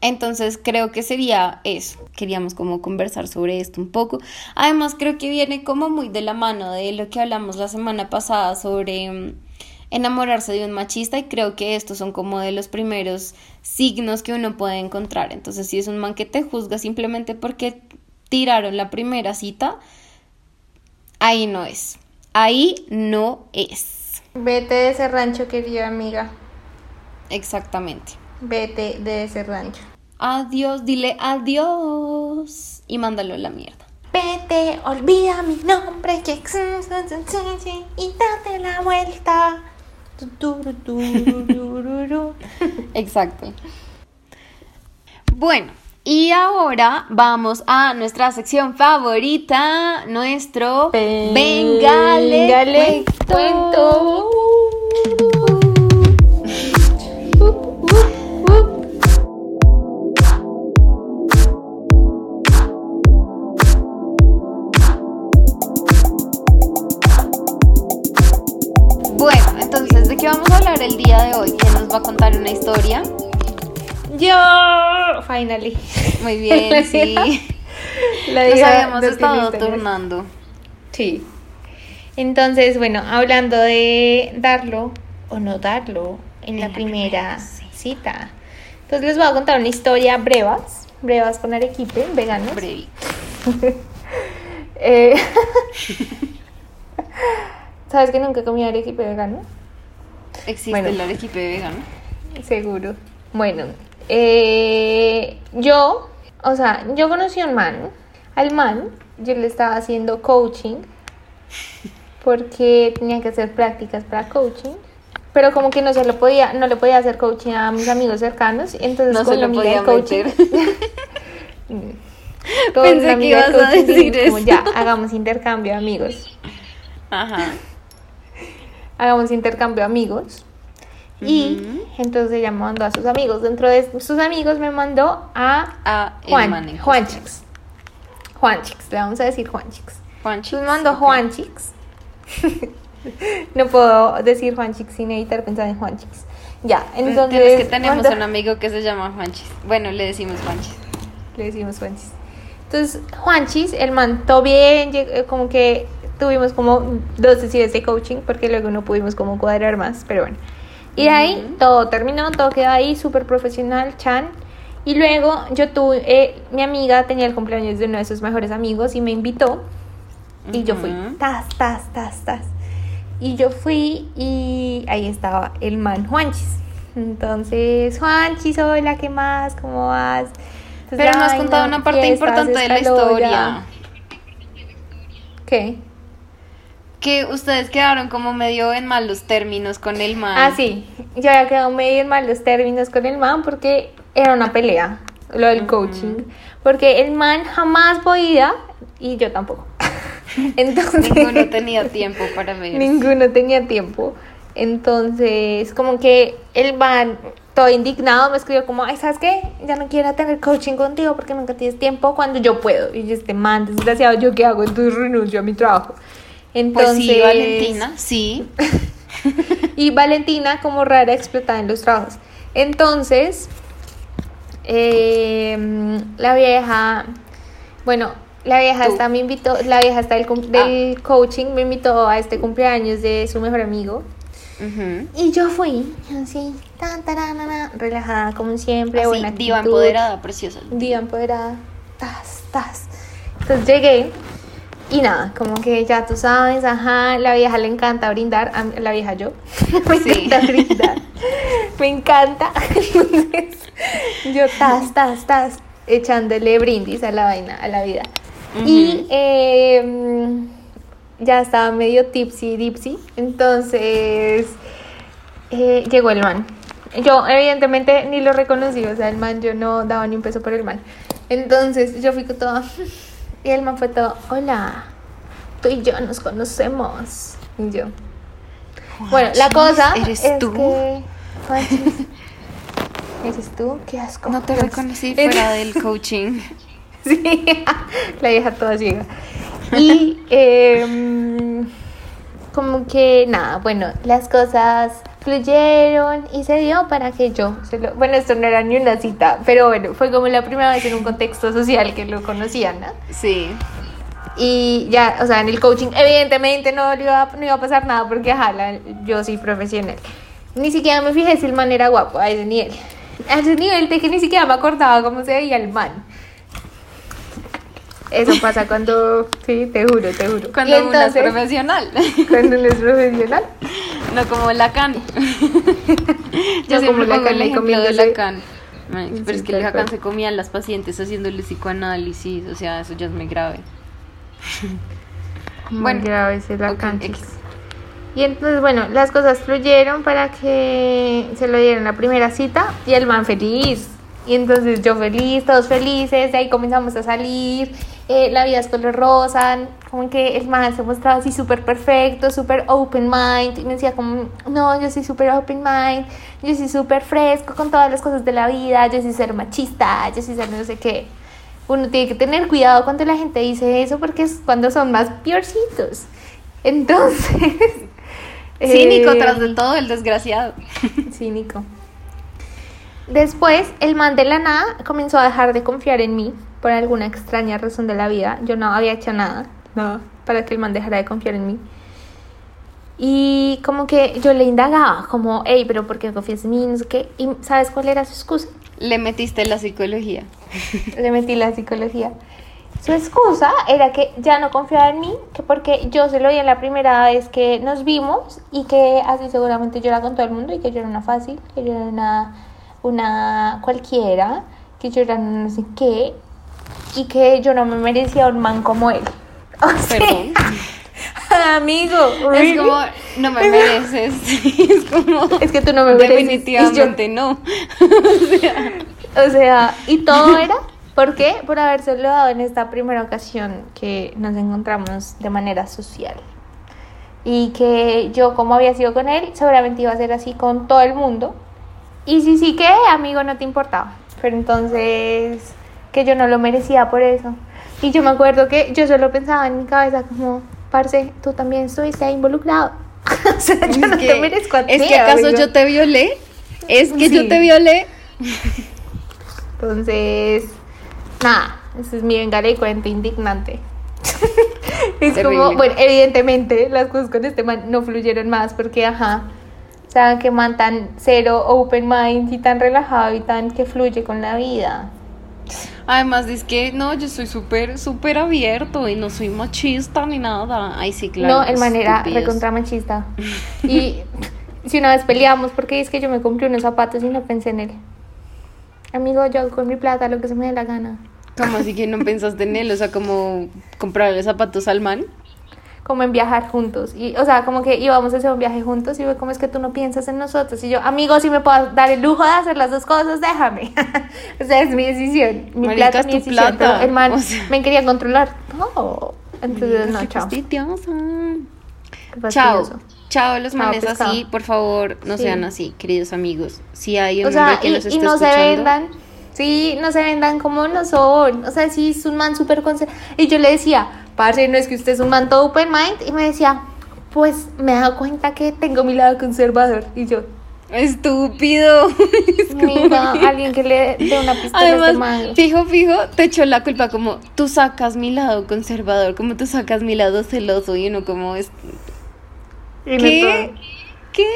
Entonces creo que sería eso. Queríamos como conversar sobre esto un poco. Además creo que viene como muy de la mano de lo que hablamos la semana pasada sobre mm, enamorarse de un machista y creo que estos son como de los primeros signos que uno puede encontrar. Entonces, si es un man que te juzga simplemente porque tiraron la primera cita, ahí no es. Ahí no es. Vete de ese rancho, querida amiga. Exactamente. Vete de ese rancho. Adiós, dile adiós y mándalo a la mierda. Vete, olvida mi nombre y date la vuelta. (laughs) Exacto. Bueno, y ahora vamos a nuestra sección favorita, nuestro Bengale, cuento. qué va a contar una historia? Yo, finally. (laughs) Muy bien, sí. La nos habíamos estado turnando. Sí. Entonces, bueno, hablando de darlo o no darlo en, la, primera, cita. Entonces les voy a contar una historia brevas, brevas con arequipe, veganos. Brevi. (laughs) eh, (laughs) ¿Sabes que nunca he comido arequipe vegano? ¿Existe el arequipe vegano? Seguro. Bueno, eh, yo, o sea, yo conocí a un man. Al man, yo le estaba haciendo coaching porque tenía que hacer prácticas para coaching. Pero como que no se lo podía, no le podía hacer coaching a mis amigos cercanos, entonces no con se lo podía coaching. (laughs) (laughs) Pensé que ibas a decir eso. ya, hagamos intercambio, amigos. Ajá hagamos intercambio amigos. Y entonces ella me mandó a sus amigos. Dentro de sus amigos me mandó a, a Juan, Juanchix. Juanchix, le vamos a decir Juanchix. Juanchix. Me mandó Juanchix. (laughs) no puedo decir Juanchix sin evitar pensar en Juanchix. Ya, entonces. Es que tenemos un amigo que se llama Juanchis. Bueno, le decimos Juanchis. Le decimos Juanchis. Entonces, Juanchis, el man, todo bien, como que tuvimos como dos sesiones de coaching porque luego no pudimos como cuadrar más, pero bueno. Y ahí todo terminó, todo quedó ahí, súper profesional, Chan. Y luego yo tuve, eh, mi amiga tenía el cumpleaños de uno de sus mejores amigos y me invitó. Y yo fui, tas, tas, tas, tas. y yo fui y ahí estaba el man Juanchis. Entonces, Juanchis, hola, ¿qué más? ¿Cómo vas? Entonces, Pero no has "Ay, contado no, una parte fiestas, importante de la escaloya". historia. ¿Qué? Que ustedes quedaron como medio en malos términos con el man. Ah, sí. Yo había quedado medio en malos términos con el man porque era una pelea, lo del coaching. Porque el man jamás podía y yo tampoco. (laughs) Entonces, Ninguno tenía tiempo para ver. ninguno tenía tiempo. Entonces, como que el man, todo indignado, me escribió como, ay, ¿sabes qué? Ya no quiero tener coaching contigo porque nunca tienes tiempo cuando yo puedo. Y yo, este man, desgraciado, ¿yo qué hago? Entonces renuncio a mi trabajo. Entonces, Pues sí, Valentina, sí. (laughs) y Valentina como rara explotada en los trabajos. Entonces, eh, la vieja, bueno, la vieja está me invitó, la vieja está del, cum- del coaching, me invitó a este cumpleaños de su mejor amigo. Y yo fui, así, tan, taranana, relajada como siempre, Así, buena diva actitud, empoderada, preciosa. Diva empoderada, tas, tas. Entonces llegué y nada, como que ya tú sabes, ajá, la vieja le encanta brindar, a la vieja yo, (laughs) me Sí. encanta brindar, me encanta. (laughs) Entonces yo tas, tas, tas, echándole brindis a la vaina, a la vida. Y eh, ya estaba medio tipsy, dipsy, entonces eh, llegó el man. Yo evidentemente ni lo reconocí, o sea, el man yo no daba ni un peso por el man. Entonces yo fui con todo (laughs) y el man fue todo, hola, tú y yo nos conocemos. Y yo. Bueno, la cosa ¿eres es tú? que Juanchis, ¿eres tú? Qué asco. No te reconocí fuera del (laughs) coaching. Sí, (laughs) la vieja toda ciega. Y (laughs) em, como que nada, bueno, las cosas fluyeron y se dio para que yo, se lo- bueno, esto no era ni una cita, pero bueno, fue como la primera vez en un contexto social que lo conocían, ¿no? Sí. Y ya, o sea, en el coaching, evidentemente no, iba, no iba a pasar nada porque, ajá, yo soy profesional. Ni siquiera me fijé si el man era guapo a ese nivel. A ese nivel de que ni siquiera me acordaba cómo se veía el man. Eso pasa cuando, sí, te juro, te juro. Cuando uno es profesional. cuando uno es profesional. No como Lacan. (laughs) Yo No siempre como Lacan el ejemplo de Lacan. Pero Sí, es que Lacan cual. se comían las pacientes haciéndole psicoanálisis, o sea, eso ya es muy grave. Bueno, Bueno, grave ese la ok, cancha. X. Y entonces, bueno, las cosas fluyeron para que se lo dieran la primera cita y el man feliz. Y entonces yo feliz, todos felices, de ahí comenzamos a salir, eh, la vida es color rosa, como que el man se mostraba así súper perfecto, súper open mind, y me decía como, no, yo soy súper open mind, yo soy súper fresco con todas las cosas de la vida, yo soy ser machista, yo soy ser no sé qué. Uno tiene que tener cuidado cuando la gente dice eso porque es cuando son más piorcitos. Entonces... (laughs) Cínico eh, tras de todo, el desgraciado. (laughs) Cínico. Después, el man de la nada comenzó a dejar de confiar en mí por alguna extraña razón de la vida. Yo no había hecho nada no, para que el man dejara de confiar en mí. Y como que yo le indagaba, como, hey, pero ¿por qué confías en mí? No sé qué. ¿Y sabes cuál era su excusa? Le metiste la psicología. (laughs) Le metí la psicología. Su excusa era que ya no confiaba en mí, que porque yo se lo di en la primera vez que nos vimos y que así seguramente yo era con todo el mundo y que yo era una fácil, que yo era una, una cualquiera, que yo era no sé qué y que yo no me merecía un man como él. (laughs) O sea, Perdón. (laughs) amigo, Es really? como, no me (laughs) mereces. es como, Es que tú no me mereces. yo- definitivamente no. O sea, y todo era, ¿por qué? Por habérselo dado en esta primera ocasión que nos encontramos de manera social. Y que yo, como había sido con él, seguramente iba a ser así con todo el mundo. Y si sí que, amigo, no te importaba. Pero entonces, que yo no lo merecía por eso. Y yo me acuerdo que yo solo pensaba en mi cabeza como, parce, tú también estuviste involucrado. (laughs) o sea, yo no Es te que- merezco a ti, Es que acaso amigo. yo te violé. Es que Sí. yo te violé. Entonces, nada, ese es mi vengar y cuento indignante. (laughs) es Terrible. como, bueno, evidentemente las cosas con este man no fluyeron más porque, ajá, saben que man tan cero open mind y tan relajado y tan que fluye con la vida. Además, es que no, yo soy súper, súper abierto y no soy machista ni nada. Ay, sí, claro. No, el manera recontra machista. (laughs) Y si una vez peleamos porque es que yo me compré unos zapatos y no pensé en él. Amigo, yo con mi plata lo que se me dé la gana. ¿Cómo así que no pensaste en él? O sea, como comprarle zapatos al man como en viajar juntos. Y, o sea, como que íbamos a hacer un viaje juntos y ve cómo es que tú no piensas en nosotros. Y yo, amigo, si me puedo dar el lujo de hacer las dos cosas, déjame. (laughs) o sea, es mi decisión. Mi plata mi decisión. Pero el man me quería controlar todo. Entonces, no, chao. Chao. Chao, los manes así, por favor, no sean así, queridos amigos. Si hay un hombre que y, y no se vendan. Sí, no se vendan como no son. O sea, sí es un man súper conservador. Y yo le decía, parce, no es que usted es un man todo open mind. Y me decía, pues me he dado cuenta que tengo mi lado conservador. Y yo, Estúpido. (laughs) Mira, alguien que le dé una pistola Además, fijo, fijo, te echó la culpa como tú sacas mi lado conservador, como tú sacas mi lado celoso y uno como es... ¿Qué? ¿Qué?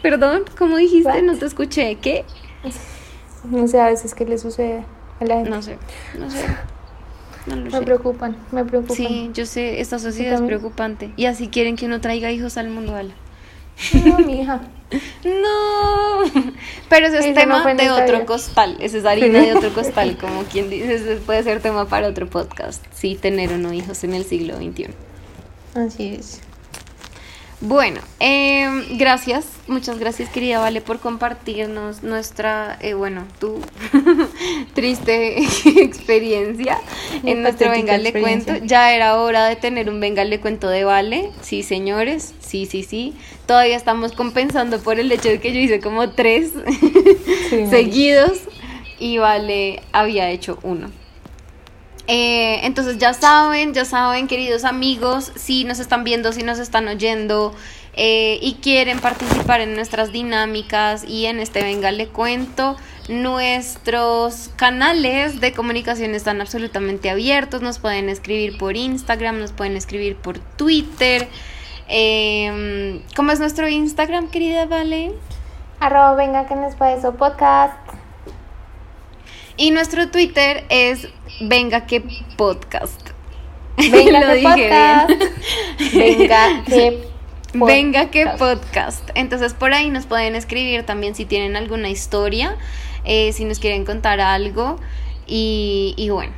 Perdón, ¿cómo dijiste? No te escuché. ¿Qué? No sé a veces qué le sucede a la gente. No sé, no sé me preocupan, me preocupan. Sí, yo sé, esta sociedad es preocupante. Y así quieren que uno traiga hijos al mundo. No, mi hija. (laughs) no. Pero ese es tema de otro costal. Ese es harina de otro costal, como (laughs) quien dice. Ese puede ser tema para otro podcast. Sí, tener o no hijos en el siglo XXI. Así es. Bueno, em, gracias, muchas gracias querida Vale por compartirnos nuestra, eh, bueno, tu (laughs) triste (laughs) experiencia en nuestro Venga le cuento. Ya era hora de tener un Venga le cuento de Vale, sí señores, sí, sí, sí. Todavía estamos compensando por el hecho de que yo hice como tres (laughs) seguidos y Vale había hecho uno. Eh, entonces ya saben, ya saben, queridos amigos, si nos están viendo, si nos están oyendo eh, y quieren participar en nuestras dinámicas y en este Venga le cuento, nuestros canales de comunicación están absolutamente abiertos, nos pueden escribir por Instagram, nos pueden escribir por Twitter. Em, ¿Cómo es nuestro Instagram, querida Vale? Arroba venga que nos puede eso podcast. Y nuestro Twitter es Venga que podcast. Venga (laughs) que podcast. (laughs) Venga que podcast. Venga que podcast. Entonces por ahí nos pueden escribir también si tienen alguna historia, eh, si nos quieren contar algo. Y, y bueno.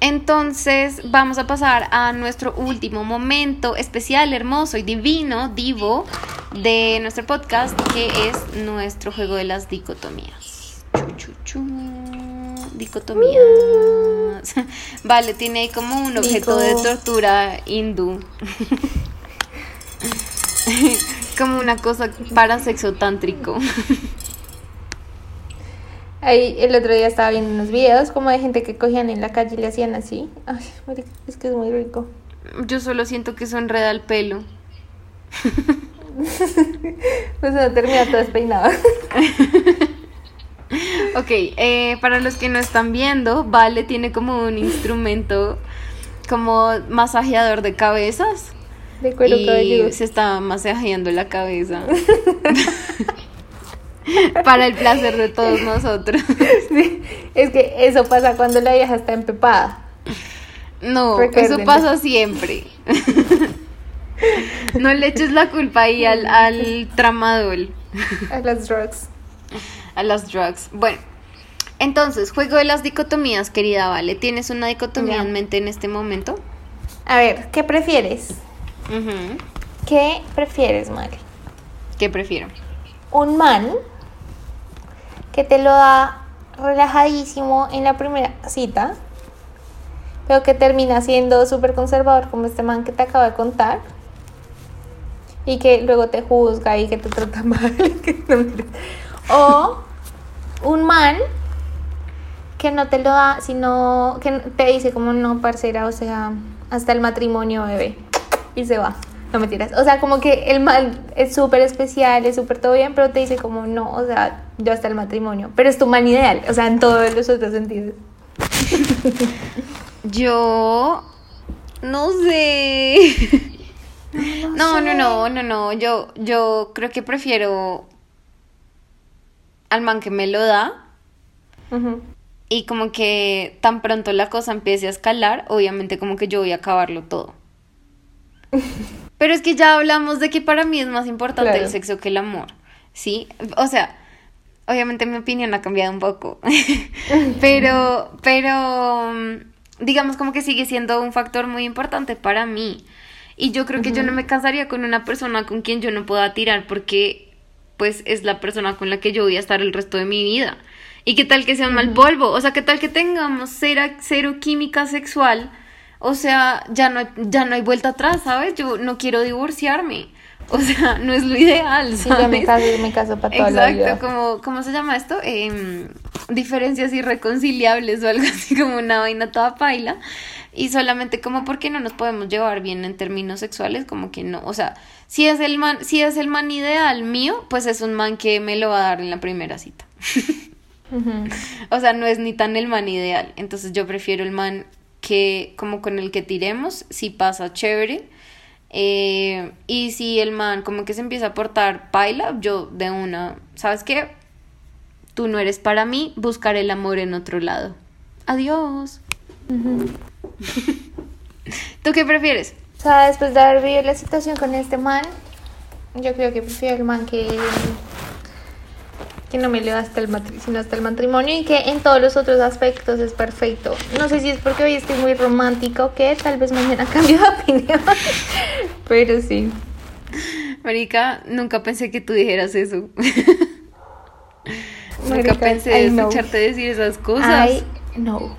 Entonces vamos a pasar a nuestro último momento especial, hermoso y divino, divo, de nuestro podcast, que es nuestro juego de las dicotomías. Chu, chu, dicotomías. (laughs) vale, tiene ahí como un objeto de tortura hindú. (laughs) como una cosa para sexo tántrico. Ahí el otro día estaba viendo unos videos como de gente que cogían en la calle y le hacían así. Ay, es que es muy rico. Yo solo siento que eso enreda el pelo. (laughs) pues no termina todo despeinado. (laughs) Ok, eh, para los que no están viendo, Vale tiene como un instrumento como masajeador de cabezas. De cuero y se está masajeando la cabeza. (laughs) (laughs) para el placer de todos nosotros. es que eso pasa cuando la vieja está empepada. No, eso pasa siempre. no le eches la culpa ahí al, al tramadol. A las drugs (laughs) a las drugs. Bueno, entonces, juego de las dicotomías, querida Vale. ¿Tienes una dicotomía en mente en este momento? A ver, ¿qué prefieres? ¿Qué prefieres, Mari? ¿Qué prefiero? Un man que te lo da relajadísimo en la primera cita, pero que termina siendo súper conservador como este man que te acabo de contar y que luego te juzga y que te trata (laughs) mal. O un man que no te lo da, sino que te dice como no, parcera, o sea, hasta el matrimonio, bebé. Y se va. No me tiras. O sea, como que el man es súper especial, es súper todo bien, pero te dice como no, o sea, yo hasta el matrimonio. Pero es tu man ideal, o sea, en todos los otros sentidos. (laughs) yo no sé. No, no, no, no, no, Yo, yo creo que prefiero al man que me lo da. y como que tan pronto la cosa empiece a escalar, obviamente como que yo voy a acabarlo todo. (laughs) Pero es que ya hablamos de que para mí es más importante Claro. el sexo que el amor, ¿sí? O sea, obviamente mi opinión ha cambiado un poco, (laughs) pero, pero, mm, digamos como que sigue siendo un factor muy importante para mí. Y yo creo que yo no me casaría con una persona con quien yo no pueda tirar porque pues es la persona con la que yo voy a estar el resto de mi vida. ¿Y qué tal que sea un mal polvo? O sea, ¿qué tal que tengamos cero, cero química sexual? O sea, ya no, hay, ya no hay vuelta atrás, ¿sabes? Yo no quiero divorciarme. O sea, no es lo ideal, Sí, yo me ¿sabes? caso, me caso para toda la vida. Exacto, como, ¿cómo se llama esto? Em, diferencias irreconciliables o algo (laughs) así como una vaina toda paila. Y solamente como porque no nos podemos llevar bien en términos sexuales, como que no. O sea, si es el man, si es el man ideal mío, pues es un man que me lo va a dar en la primera cita. O sea, no es ni tan el man ideal. Entonces yo prefiero el man que, como con el que tiremos, si pasa chévere. Eh, y si el man como que se empieza a portar paila, yo de una, ¿sabes qué? Tú no eres para mí, buscaré el amor en otro lado. Adiós. (laughs) ¿Tú qué prefieres? Sea, después de haber vivido la situación con este man, yo creo que prefiero el man que, que no me leo hasta el matri- sino hasta el matrimonio y que en todos los otros aspectos es perfecto. No sé si es porque hoy estoy muy romántica o qué, tal vez mañana (laughs) cambio de opinión, pero sí. Marica, nunca pensé que tú dijeras eso. (laughs) nunca pensé I know. escucharte decir esas cosas. I know,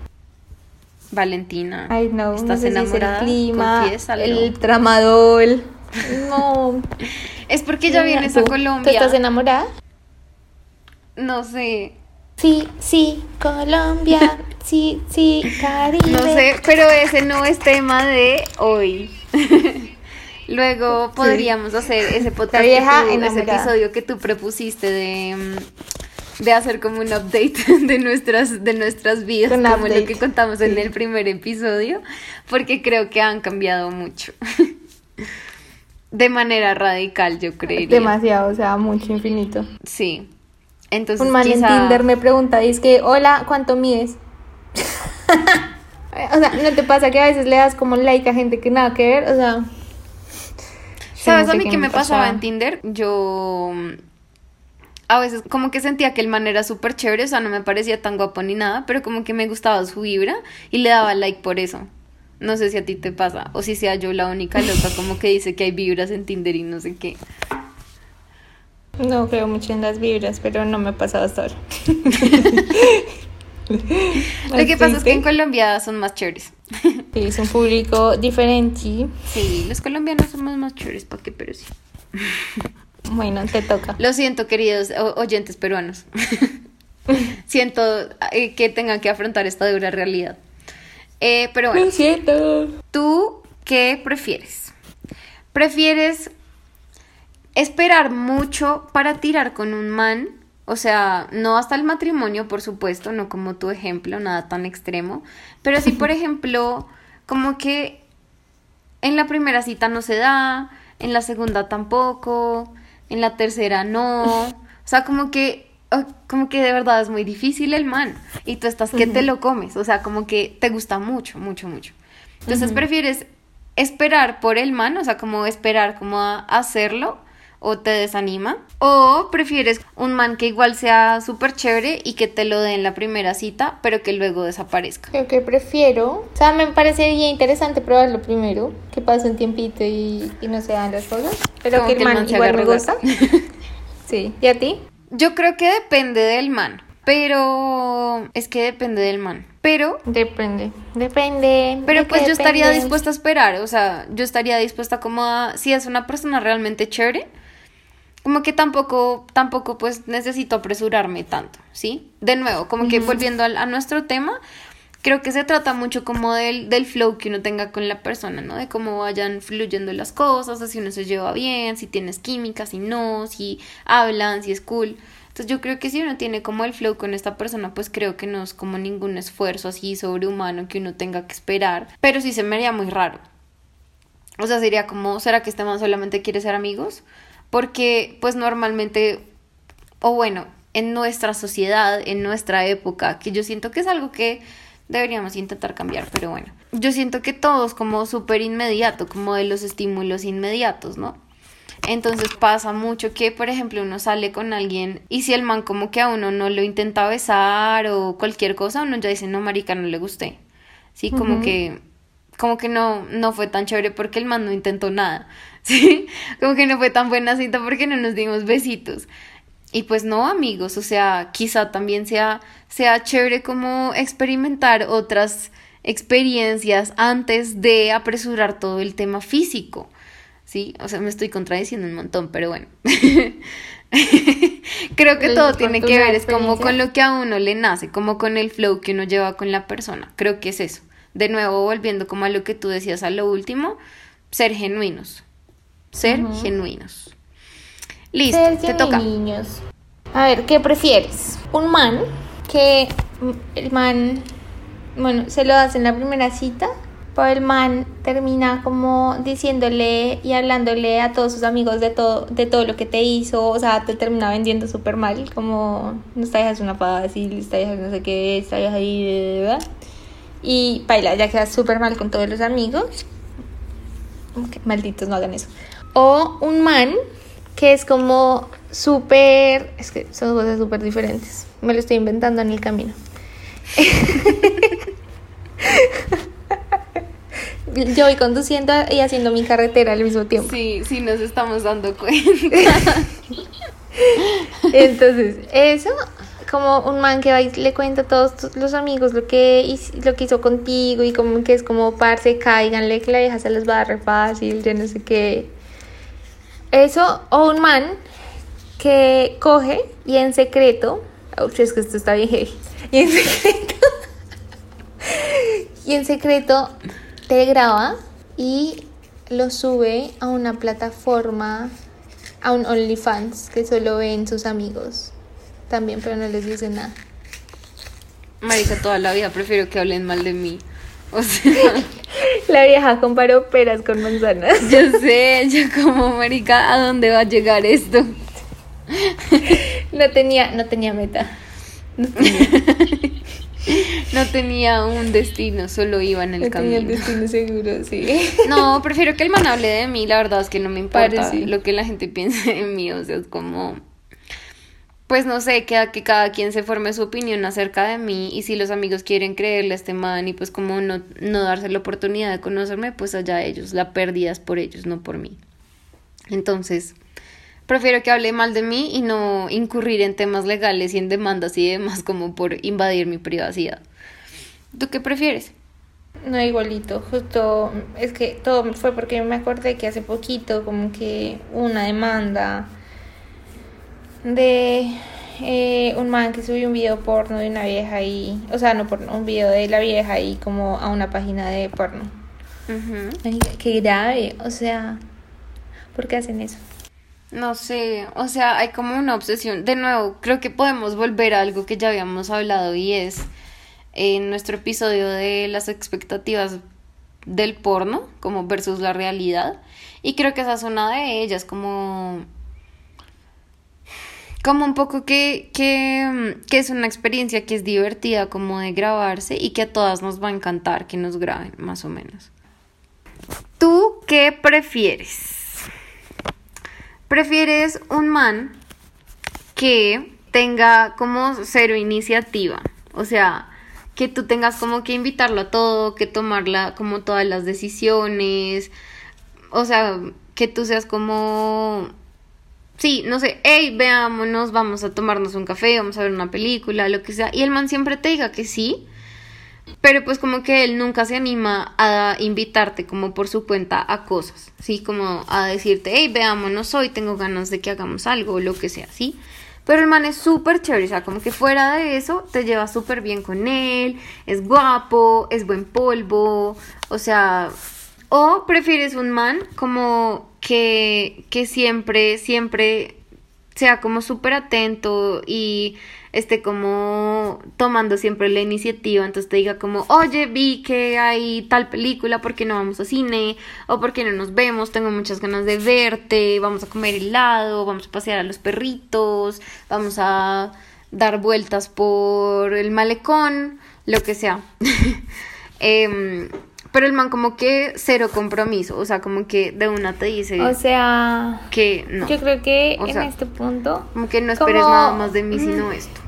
Valentina. I know. ¿Estás no sé si es enamorada? el clima, Confiésalo. el tramadol. No. (laughs) Es porque ya vienes a ¿Tú- Colombia. ¿Tú estás enamorada? No sé. Sí, sí, Colombia. (laughs) Sí, sí, Caribe. No sé, pero ese no es tema de hoy. (laughs) Luego podríamos hacer ese podcast, que tú- ese enamorada. episodio que tú propusiste de, mm, de hacer como un update (laughs) de nuestras, de nuestras vidas, Un como lo que contamos en el primer episodio, porque creo que han cambiado mucho. (laughs) De manera radical, yo creería. Demasiado, o sea, mucho infinito. Sí. Entonces, Un man en Tinder me pregunta, dice que, hola, ¿cuánto mides? (laughs) o sea, ¿no te pasa que a veces le das como like a gente que nada que ver? O sea... ¿Sabes no a mí qué me pasaba en Tinder? Yo a veces como que sentía que el man era súper chévere, o sea, no me parecía tan guapo ni nada, pero como que me gustaba su vibra y le daba like por eso. No sé si a ti te pasa o si sea yo la única loca como que dice que hay vibras en Tinder y no sé qué. No creo mucho en las vibras, pero no me ha pasado hasta ahora. Lo que pasa es que en Colombia son más chéveres. Sí, es un público diferente. Sí, los colombianos somos más chéveres, ¿para qué? Pero sí. Bueno, te toca. Lo siento, queridos oyentes peruanos. (laughs) siento eh, que tengan que afrontar esta dura realidad. Eh, pero bueno. Lo siento. ¿Tú qué prefieres? ¿Prefieres esperar mucho para tirar con un man? O sea, no hasta el matrimonio, por supuesto, no como tu ejemplo, nada tan extremo. Pero sí, por (laughs) ejemplo, como que en la primera cita no se da, en la segunda tampoco, en la tercera no. O sea, como que, como que de verdad es muy difícil el man. Y tú estás que te lo comes. O sea, como que te gusta mucho, mucho, mucho. Entonces prefieres esperar por el man, o sea, como esperar como a hacerlo o te desanima. O prefieres un man que igual sea súper chévere y que te lo dé en la primera cita, pero que luego desaparezca. Creo que prefiero. O sea, me parecería interesante probarlo primero. Que pase un tiempito y, y no se dan las cosas. Pero Como que el man, man igual me gusta. (laughs) sí. ¿Y a ti? Yo creo que depende del man, pero es que depende del man. Pero Depende. Depende. Pero ¿de pues yo estaría dispuesta a esperar, o sea, yo estaría dispuesta como a, si es una persona realmente chévere, como que tampoco, tampoco pues necesito apresurarme tanto, ¿sí? De nuevo, como que volviendo a, nuestro tema, creo que se trata mucho como del, del flow que uno tenga con la persona, ¿no? De cómo vayan fluyendo las cosas, si uno se lleva bien, si tienes química, si no, si hablan, si es cool. Entonces yo creo que si uno tiene como el flow con esta persona, pues creo que no es como ningún esfuerzo así sobrehumano que uno tenga que esperar, pero sí se me haría muy raro. O sea, sería como, ¿será que este man solamente quiere ser amigos? Porque, pues normalmente, o bueno, en nuestra sociedad, en nuestra época, que yo siento que es algo que deberíamos intentar cambiar, pero bueno, yo siento que todo es como súper inmediato, como de los estímulos inmediatos, ¿no? Entonces pasa mucho que, por ejemplo, uno sale con alguien y si el man como que a uno no lo intenta besar o cualquier cosa, uno ya dice, no, marica, no le gusté. Sí, como que como que no, no fue tan chévere porque el man no intentó nada, (laughs) ¿sí? Como que no fue tan buena cita porque no nos dimos besitos. Y pues no, amigos, o sea, quizá también sea, sea chévere como experimentar otras experiencias antes de apresurar todo el tema físico, ¿sí? O sea, me estoy contradiciendo un montón, pero bueno. (laughs) Creo que todo tiene que ver, es como con lo que a uno le nace, como con el flow que uno lleva con la persona. Creo que es eso de nuevo volviendo como a lo que tú decías a lo último, ser genuinos. Ser genuinos. Listo, te toca. A ver, ¿qué prefieres? Un man que el man, bueno, se lo hace en la primera cita, pero el man termina como diciéndole y hablándole a todos sus amigos de todo, de todo lo que te hizo, o sea, te termina vendiendo súper mal, como, no esta es una fácil, esta hija no sé qué, esta hija ahí, ¿verdad? Y baila, ya queda súper mal con todos los amigos. malditos, no hagan eso. O un man que es como súper. Es que son cosas súper diferentes. Me lo estoy inventando en el camino. Yo voy conduciendo y haciendo mi carretera al mismo tiempo. Sí, sí, nos estamos dando cuenta. (laughs) Entonces, eso como un man que va y le cuenta a todos los amigos lo que, lo que hizo contigo y como que es como parce, cáiganle que la vieja se les va a dar fácil, yo no sé qué. Eso, o un man que coge y en secreto, uy, es que esto está bien y en secreto, (laughs) y en secreto te graba y lo sube a una plataforma, a un OnlyFans que solo ven sus amigos también, pero no les dice nada. Marica, toda la vida prefiero que hablen mal de mí. O sea. (laughs) La vieja comparó peras con manzanas. (laughs) Yo sé, yo como, Marica, ¿a dónde va a llegar esto? No tenía, no tenía meta. No tenía. un destino, solo iba en el no camino. Tenía destino seguro, sí. No, prefiero que el man hable de mí, la verdad es que no me importa lo que la gente piense de mí, o sea, es como pues no sé, queda que cada quien se forme su opinión acerca de mí y si los amigos quieren creerle a este man y pues como no, no darse la oportunidad de conocerme, pues allá ellos, la pérdida es por ellos, no por mí. Entonces, prefiero que hable mal de mí y no incurrir en temas legales y en demandas y demás como por invadir mi privacidad. ¿Tú qué prefieres? No, igualito, justo es que todo fue porque me acordé que hace poquito como que una demanda de eh, un man que subió un video porno de una vieja y, o sea, no porno, un video de la vieja y como a una página de porno. Qué grave, o sea, ¿por qué hacen eso? No sé, o sea, hay como una obsesión. De nuevo, creo que podemos volver a algo que ya habíamos hablado y es en nuestro episodio de las expectativas del porno, como versus la realidad. Y creo que esa es una de ellas, como como un poco que, que, que, es una experiencia que es divertida como de grabarse y que a todas nos va a encantar que nos graben, más o menos. ¿Tú qué prefieres? ¿Prefieres un man que tenga como cero iniciativa? O sea, que tú tengas como que invitarlo a todo, que tomarla como todas las decisiones, o sea, que tú seas como sí, no sé, hey, veámonos, vamos a tomarnos un café, vamos a ver una película, lo que sea, y el man siempre te diga que sí, pero pues como que él nunca se anima a invitarte como por su cuenta a cosas, ¿sí? Como a decirte, hey, veámonos hoy, tengo ganas de que hagamos algo lo que sea, ¿sí? Pero el man es súper chévere, o sea, como que fuera de eso te llevas súper bien con él, es guapo, es buen polvo, o sea, o prefieres un man como que, que siempre, siempre sea como súper atento y esté como tomando siempre la iniciativa, entonces te diga como, oye, vi que hay tal película, ¿por qué no vamos a cine? O ¿por qué no nos vemos? Tengo muchas ganas de verte, vamos a comer helado, vamos a pasear a los perritos, vamos a dar vueltas por el malecón, lo que sea. (laughs) Em, pero el man como que cero compromiso, o sea, como que de una te dice... O sea... Que no. Yo creo que en este punto... Como que no esperes nada más de mí sino esto.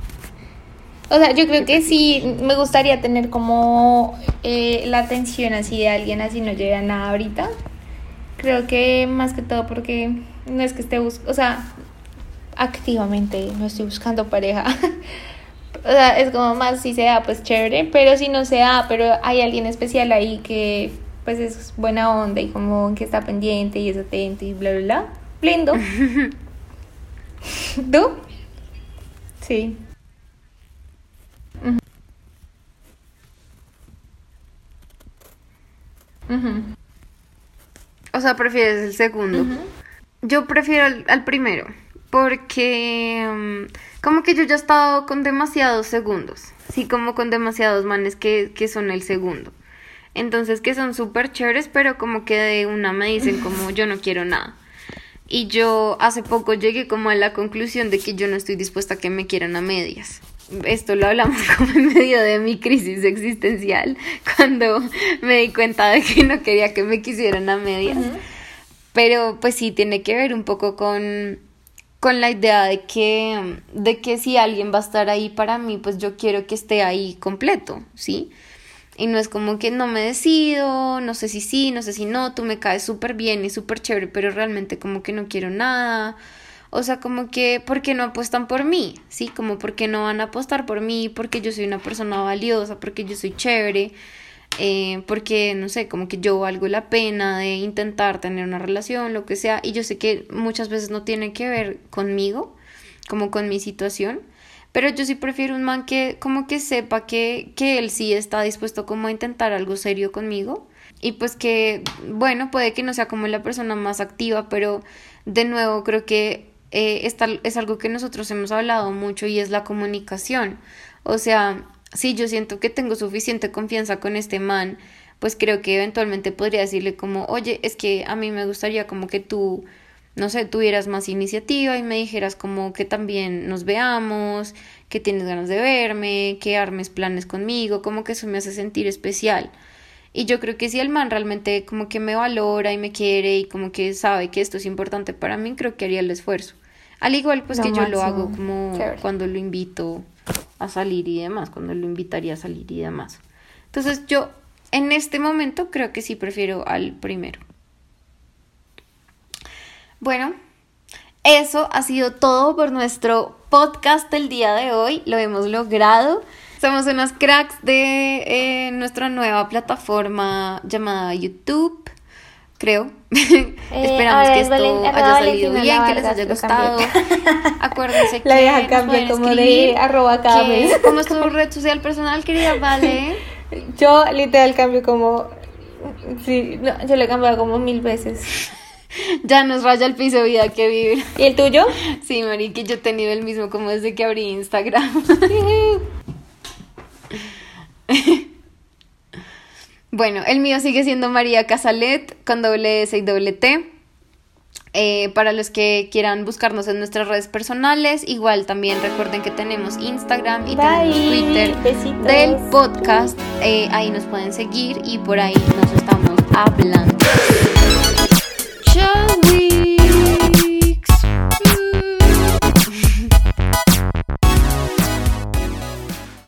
O sea, yo creo que sí, me gustaría tener como eh, la atención así de alguien, así no llega nada ahorita. Creo que más que todo porque no es que esté buscando, o sea, activamente no estoy buscando pareja. (laughs) o sea, es como más si se da, pues chévere, pero si no se da, pero hay alguien especial ahí que pues es buena onda y como que está pendiente y es atento y bla, bla, bla. Lindo. (laughs) ¿Tú? Sí. O sea, prefieres el segundo. Yo prefiero al, primero. Porque mm, como que yo ya he estado con demasiados segundos. Sí, como con demasiados manes que, que son el segundo. Entonces que son súper chéveres, pero como que de una me dicen como (laughs) yo no quiero nada. Y yo hace poco llegué como a la conclusión de que yo no estoy dispuesta a que me quieran a medias esto lo hablamos (laughs) como en medio de mi crisis existencial, (laughs) cuando me di cuenta de que no quería que me quisieran a medias. Pero pues sí, tiene que ver un poco con, con la idea de que, de que si alguien va a estar ahí para mí, pues yo quiero que esté ahí completo, ¿sí? Y no es como que no me decido, no sé si sí, no sé si no, tú me caes súper bien y súper chévere, pero realmente como que no quiero nada o sea, como que, ¿por qué no apuestan por mí? ¿Sí? Como, ¿por qué no van a apostar por mí? Porque yo soy una persona valiosa, porque yo soy chévere, eh, porque, no sé, como que yo valgo la pena de intentar tener una relación, lo que sea. Y yo sé que muchas veces no tiene que ver conmigo, como con mi situación. Pero yo sí prefiero un man que como que sepa que, que él sí está dispuesto como a intentar algo serio conmigo. Y pues que, bueno, puede que no sea como la persona más activa, pero de nuevo creo que eh, es algo que nosotros hemos hablado mucho y es la comunicación. O sea, si yo siento que tengo suficiente confianza con este man, pues creo que eventualmente podría decirle como, oye, es que a mí me gustaría como que tú, no sé, tuvieras más iniciativa y me dijeras como que también nos veamos, que tienes ganas de verme, que armes planes conmigo, como que eso me hace sentir especial. Y yo creo que si el man realmente como que me valora y me quiere y como que sabe que esto es importante para mí, creo que haría el esfuerzo. Al igual pues que yo lo hago como cuando lo invito a salir y demás, cuando lo invitaría a salir y demás. Entonces yo en este momento creo que sí prefiero al primero. Bueno, eso ha sido todo por nuestro podcast del día de hoy. Lo hemos logrado. Somos unas cracks de eh, nuestra nueva plataforma llamada YouTube, creo. (laughs) Eh, Esperamos que esto haya salido bien, que les haya gustado. (laughs) Acuérdense (laughs) que. La deja cambio como de arroba cabe. ¿Cómo es tu red social personal, querida? Vale. Yo literal cambio como. Sí, no, yo le he cambiado como mil veces. Ya nos raya el piso vida que vivir. ¿Y el tuyo? Sí, Mari, yo he tenido el mismo como desde que abrí Instagram. Bueno, el mío sigue siendo María Casalet con doble S y doble T. Eh, para los que quieran buscarnos en nuestras redes personales, igual también recuerden que tenemos Instagram y tenemos Twitter del podcast. Eh, ahí nos pueden seguir y por ahí nos estamos hablando. Chau.